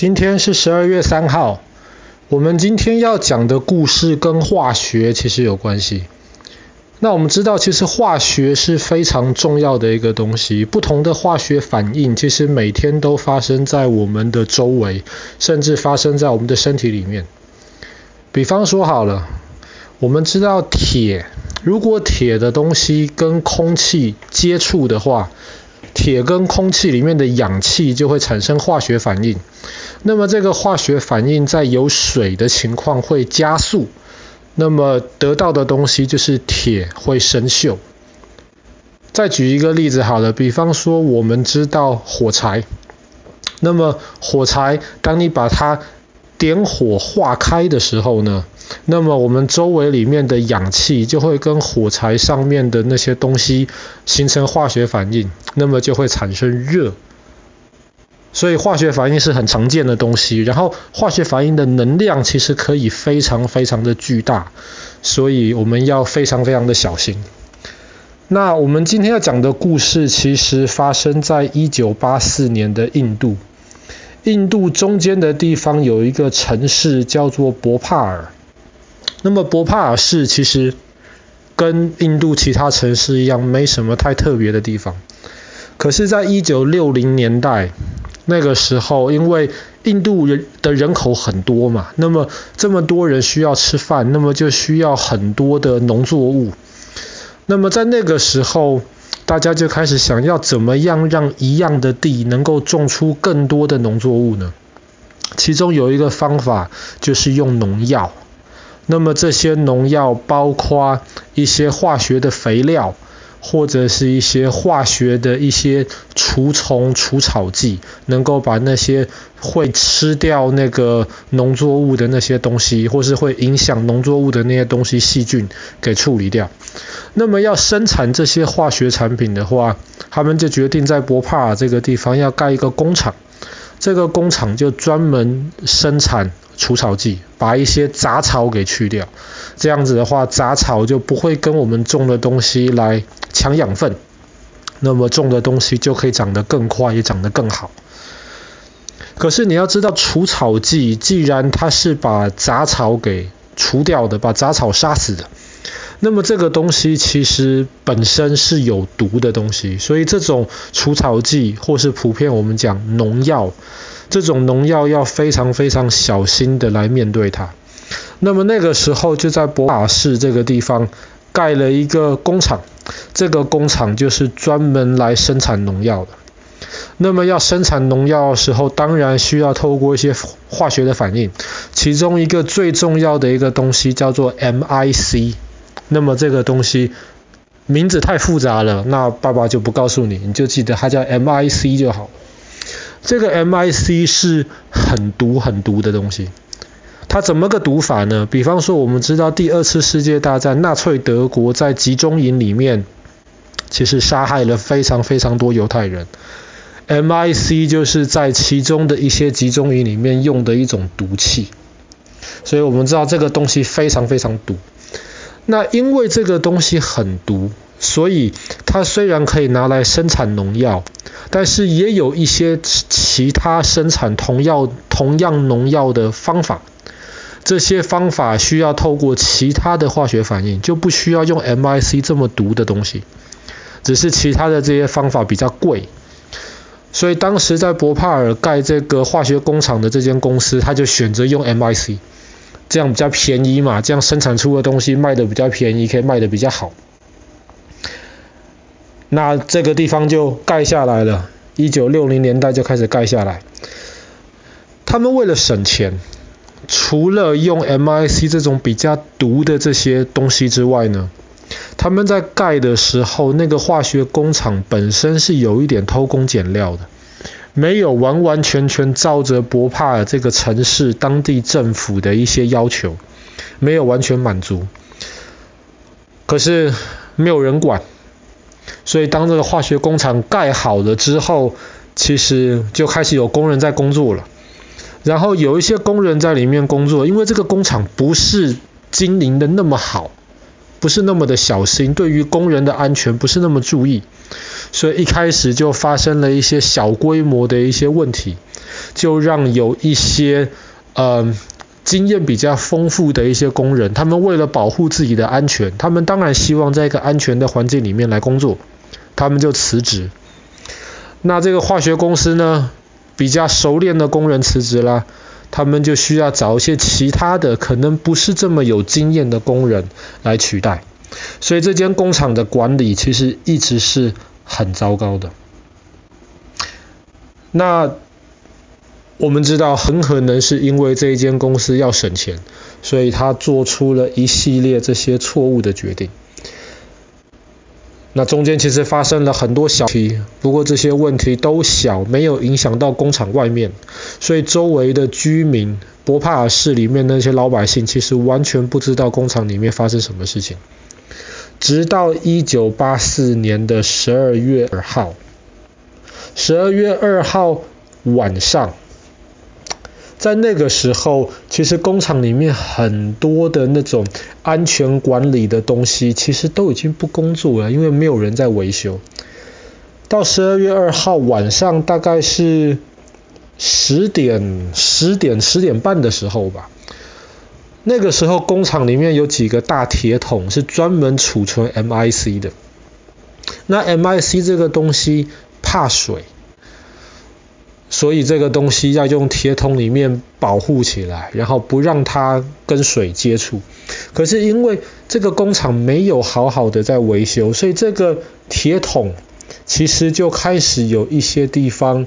今天是十二月三号，我们今天要讲的故事跟化学其实有关系。那我们知道，其实化学是非常重要的一个东西，不同的化学反应其实每天都发生在我们的周围，甚至发生在我们的身体里面。比方说好了，我们知道铁，如果铁的东西跟空气接触的话，铁跟空气里面的氧气就会产生化学反应。那么这个化学反应在有水的情况会加速，那么得到的东西就是铁会生锈。再举一个例子好了，比方说我们知道火柴，那么火柴当你把它点火化开的时候呢，那么我们周围里面的氧气就会跟火柴上面的那些东西形成化学反应，那么就会产生热。所以化学反应是很常见的东西，然后化学反应的能量其实可以非常非常的巨大，所以我们要非常非常的小心。那我们今天要讲的故事其实发生在一九八四年的印度，印度中间的地方有一个城市叫做博帕尔。那么博帕尔市其实跟印度其他城市一样，没什么太特别的地方。可是，在一九六零年代，那个时候，因为印度人的人口很多嘛，那么这么多人需要吃饭，那么就需要很多的农作物。那么在那个时候，大家就开始想要怎么样让一样的地能够种出更多的农作物呢？其中有一个方法就是用农药。那么这些农药包括一些化学的肥料，或者是一些化学的一些除虫除草剂，能够把那些会吃掉那个农作物的那些东西，或是会影响农作物的那些东西细菌给处理掉。那么要生产这些化学产品的话，他们就决定在博帕尔这个地方要盖一个工厂。这个工厂就专门生产除草剂，把一些杂草给去掉。这样子的话，杂草就不会跟我们种的东西来抢养分，那么种的东西就可以长得更快，也长得更好。可是你要知道，除草剂既然它是把杂草给除掉的，把杂草杀死的。那么这个东西其实本身是有毒的东西，所以这种除草剂或是普遍我们讲农药，这种农药要非常非常小心的来面对它。那么那个时候就在博帕尔市这个地方盖了一个工厂，这个工厂就是专门来生产农药的。那么要生产农药的时候，当然需要透过一些化学的反应，其中一个最重要的一个东西叫做 MIC。那么这个东西名字太复杂了，那爸爸就不告诉你，你就记得它叫 MIC 就好。这个 MIC 是很毒很毒的东西，它怎么个毒法呢？比方说，我们知道第二次世界大战，纳粹德国在集中营里面，其实杀害了非常非常多犹太人。MIC 就是在其中的一些集中营里面用的一种毒气，所以我们知道这个东西非常非常毒。那因为这个东西很毒，所以它虽然可以拿来生产农药，但是也有一些其他生产同样同样农药的方法。这些方法需要透过其他的化学反应，就不需要用 MIC 这么毒的东西。只是其他的这些方法比较贵，所以当时在博帕尔盖这个化学工厂的这间公司，他就选择用 MIC。这样比较便宜嘛，这样生产出的东西卖的比较便宜，可以卖的比较好。那这个地方就盖下来了，一九六零年代就开始盖下来。他们为了省钱，除了用 MIC 这种比较毒的这些东西之外呢，他们在盖的时候，那个化学工厂本身是有一点偷工减料的。没有完完全全照着博帕尔这个城市当地政府的一些要求，没有完全满足。可是没有人管，所以当这个化学工厂盖好了之后，其实就开始有工人在工作了。然后有一些工人在里面工作，因为这个工厂不是经营的那么好，不是那么的小心，对于工人的安全不是那么注意。所以一开始就发生了一些小规模的一些问题，就让有一些呃经验比较丰富的一些工人，他们为了保护自己的安全，他们当然希望在一个安全的环境里面来工作，他们就辞职。那这个化学公司呢，比较熟练的工人辞职了，他们就需要找一些其他的可能不是这么有经验的工人来取代。所以这间工厂的管理其实一直是很糟糕的。那我们知道，很可能是因为这一间公司要省钱，所以他做出了一系列这些错误的决定。那中间其实发生了很多小题，不过这些问题都小，没有影响到工厂外面，所以周围的居民，博帕尔市里面那些老百姓，其实完全不知道工厂里面发生什么事情。直到一九八四年的十二月二号，十二月二号晚上，在那个时候，其实工厂里面很多的那种安全管理的东西，其实都已经不工作了，因为没有人在维修。到十二月二号晚上，大概是十点、十点、十点半的时候吧。那个时候，工厂里面有几个大铁桶是专门储存 MIC 的。那 MIC 这个东西怕水，所以这个东西要用铁桶里面保护起来，然后不让它跟水接触。可是因为这个工厂没有好好的在维修，所以这个铁桶其实就开始有一些地方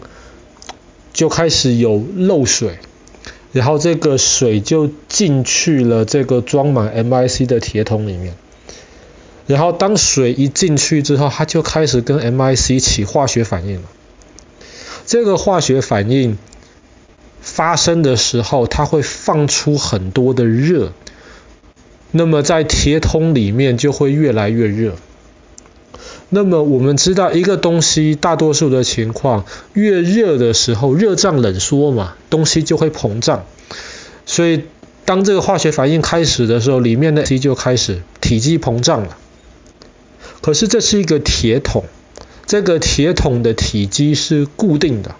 就开始有漏水。然后这个水就进去了这个装满 MIC 的铁桶里面，然后当水一进去之后，它就开始跟 MIC 起化学反应了。这个化学反应发生的时候，它会放出很多的热，那么在铁桶里面就会越来越热。那么我们知道一个东西大多数的情况，越热的时候，热胀冷缩嘛，东西就会膨胀。所以当这个化学反应开始的时候，里面的气就开始体积膨胀了。可是这是一个铁桶，这个铁桶的体积是固定的。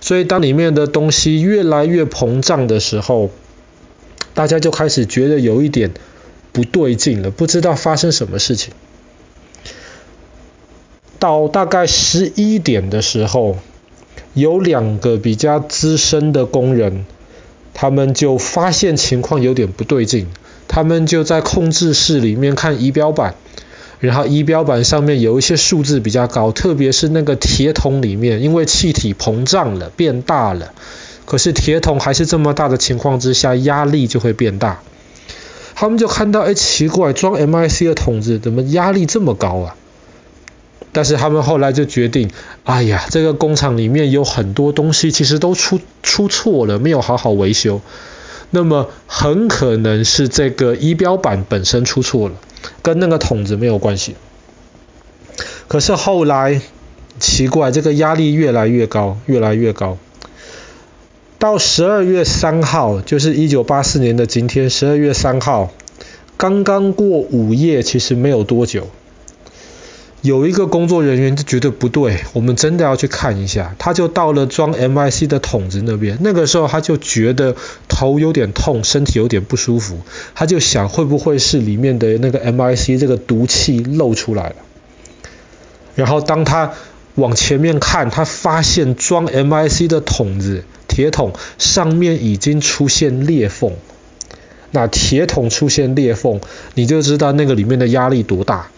所以当里面的东西越来越膨胀的时候，大家就开始觉得有一点不对劲了，不知道发生什么事情。到大概十一点的时候，有两个比较资深的工人，他们就发现情况有点不对劲，他们就在控制室里面看仪表板，然后仪表板上面有一些数字比较高，特别是那个铁桶里面，因为气体膨胀了，变大了，可是铁桶还是这么大的情况之下，压力就会变大。他们就看到，哎，奇怪，装 MIC 的桶子怎么压力这么高啊？但是他们后来就决定，哎呀，这个工厂里面有很多东西其实都出出错了，没有好好维修。那么很可能是这个仪表板本身出错了，跟那个桶子没有关系。可是后来奇怪，这个压力越来越高，越来越高。到十二月三号，就是一九八四年的今天，十二月三号，刚刚过午夜，其实没有多久。有一个工作人员就觉得不对，我们真的要去看一下。他就到了装 MIC 的桶子那边，那个时候他就觉得头有点痛，身体有点不舒服。他就想会不会是里面的那个 MIC 这个毒气漏出来了。然后当他往前面看，他发现装 MIC 的桶子，铁桶上面已经出现裂缝。那铁桶出现裂缝，你就知道那个里面的压力多大。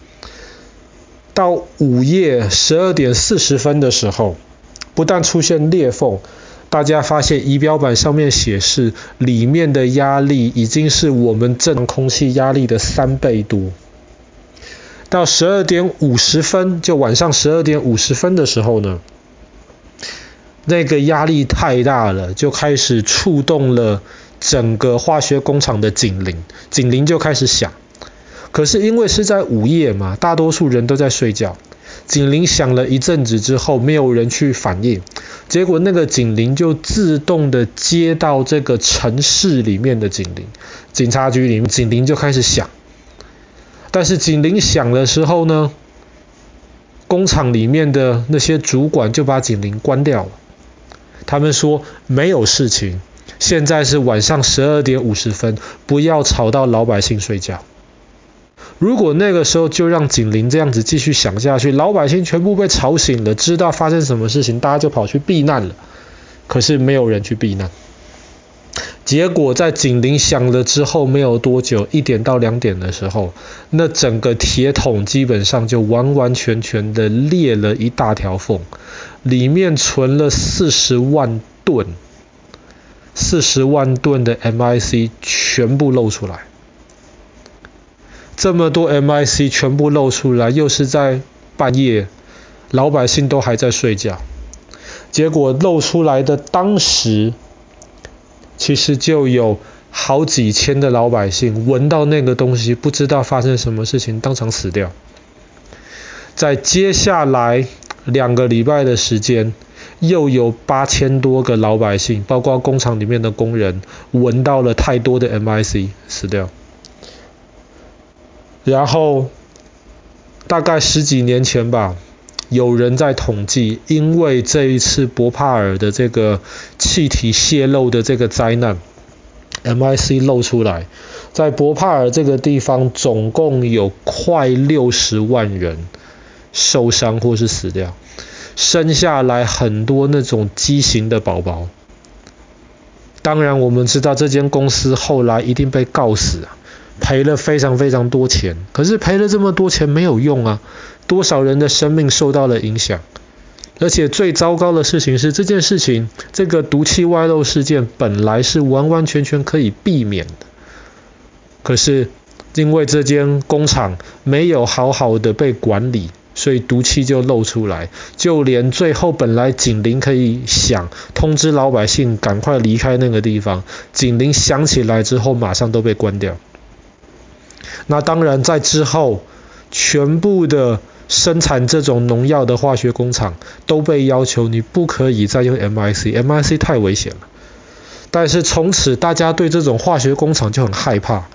到午夜十二点四十分的时候，不但出现裂缝，大家发现仪表板上面显示里面的压力已经是我们正空气压力的三倍多。到十二点五十分，就晚上十二点五十分的时候呢，那个压力太大了，就开始触动了整个化学工厂的警铃，警铃就开始响。可是因为是在午夜嘛，大多数人都在睡觉。警铃响了一阵子之后，没有人去反应，结果那个警铃就自动的接到这个城市里面的警铃，警察局里面警铃就开始响。但是警铃响的时候呢，工厂里面的那些主管就把警铃关掉了。他们说没有事情，现在是晚上十二点五十分，不要吵到老百姓睡觉。如果那个时候就让警铃这样子继续响下去，老百姓全部被吵醒了，知道发生什么事情，大家就跑去避难了。可是没有人去避难。结果在警铃响了之后没有多久，一点到两点的时候，那整个铁桶基本上就完完全全的裂了一大条缝，里面存了四十万吨，四十万吨的 MIC 全部露出来。这么多 MIC 全部露出来，又是在半夜，老百姓都还在睡觉。结果露出来的当时，其实就有好几千的老百姓闻到那个东西，不知道发生什么事情，当场死掉。在接下来两个礼拜的时间，又有八千多个老百姓，包括工厂里面的工人，闻到了太多的 MIC，死掉。然后，大概十几年前吧，有人在统计，因为这一次博帕尔的这个气体泄漏的这个灾难，MIC 漏出来，在博帕尔这个地方，总共有快六十万人受伤或是死掉，生下来很多那种畸形的宝宝。当然，我们知道这间公司后来一定被告死啊。赔了非常非常多钱，可是赔了这么多钱没有用啊！多少人的生命受到了影响，而且最糟糕的事情是，这件事情，这个毒气外漏事件本来是完完全全可以避免的，可是因为这间工厂没有好好的被管理，所以毒气就漏出来，就连最后本来警铃可以响，通知老百姓赶快离开那个地方，警铃响起来之后，马上都被关掉。那当然，在之后，全部的生产这种农药的化学工厂都被要求，你不可以再用 MIC，MIC 太危险了。但是从此，大家对这种化学工厂就很害怕。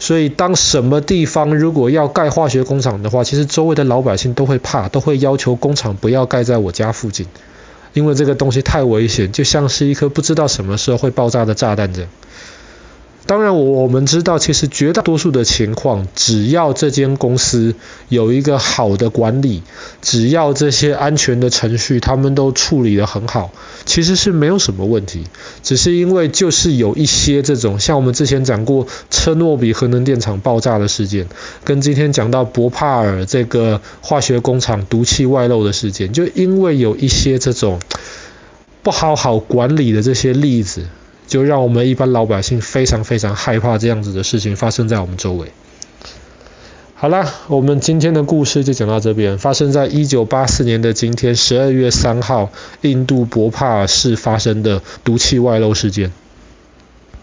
所以，当什么地方如果要盖化学工厂的话，其实周围的老百姓都会怕，都会要求工厂不要盖在我家附近，因为这个东西太危险，就像是一颗不知道什么时候会爆炸的炸弹这样。当然，我我们知道，其实绝大多数的情况，只要这间公司有一个好的管理，只要这些安全的程序他们都处理得很好，其实是没有什么问题。只是因为就是有一些这种，像我们之前讲过车诺比核能电厂爆炸的事件，跟今天讲到博帕尔这个化学工厂毒气外漏的事件，就因为有一些这种不好好管理的这些例子。就让我们一般老百姓非常非常害怕这样子的事情发生在我们周围。好了，我们今天的故事就讲到这边。发生在一九八四年的今天，十二月三号，印度博帕尔市发生的毒气外漏事件。